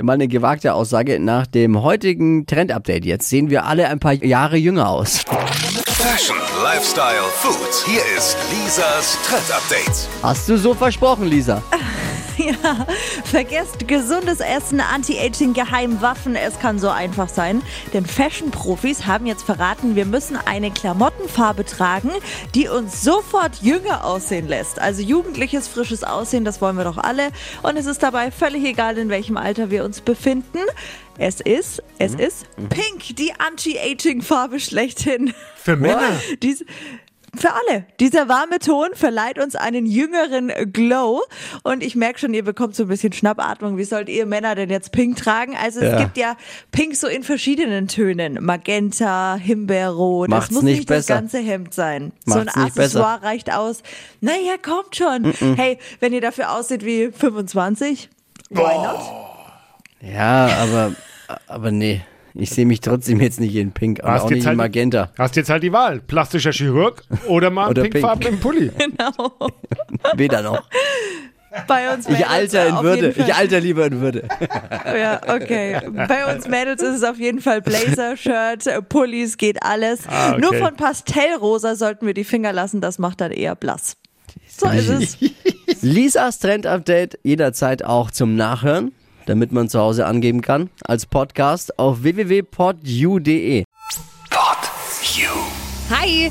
Mal eine gewagte Aussage. Nach dem heutigen Trend-Update jetzt sehen wir alle ein paar Jahre jünger aus. Fashion, Lifestyle, Food. Hier ist Lisas Trend Update. Hast du so versprochen, Lisa? Ja, vergesst gesundes Essen, Anti-Aging, Geheimwaffen. Es kann so einfach sein. Denn Fashion-Profis haben jetzt verraten, wir müssen eine Klamottenfarbe tragen, die uns sofort jünger aussehen lässt. Also jugendliches, frisches Aussehen, das wollen wir doch alle. Und es ist dabei völlig egal, in welchem Alter wir uns befinden. Es ist, es ist Pink, die Anti-Aging-Farbe schlechthin. Für Männer. Dies, für alle. Dieser warme Ton verleiht uns einen jüngeren Glow. Und ich merke schon, ihr bekommt so ein bisschen Schnappatmung. Wie sollt ihr Männer denn jetzt Pink tragen? Also es Ja. gibt ja Pink so in verschiedenen Tönen. Magenta, Himbeerrot. Macht's das muss nicht nicht, das ganze Hemd sein. so ein Macht's nicht besser. Accessoire reicht aus. Naja, kommt schon. Hey, wenn ihr dafür aussieht wie 25, why not? Ja, aber, aber nee. Ich sehe mich trotzdem jetzt nicht in Pink und Hast auch nicht in halt- Magenta. Hast jetzt halt die Wahl. Plastischer Chirurg oder mal Oder einen pink. pinkfarbenen Pulli. Genau. Weder noch. Bei uns Ich Mädels alter in Würde. Ich alter lieber in Würde. Ja, okay. Bei uns Mädels ist es auf jeden Fall Blazer, Shirt, Pullis, geht alles. Ah, okay. Nur von Pastellrosa sollten wir die Finger lassen, das macht dann eher blass. So ist es. Lisas Trend-Update jederzeit auch zum Nachhören, damit man zu Hause angeben kann, als Podcast auf www.podu.de. Pod You. Hi!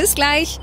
Bis gleich.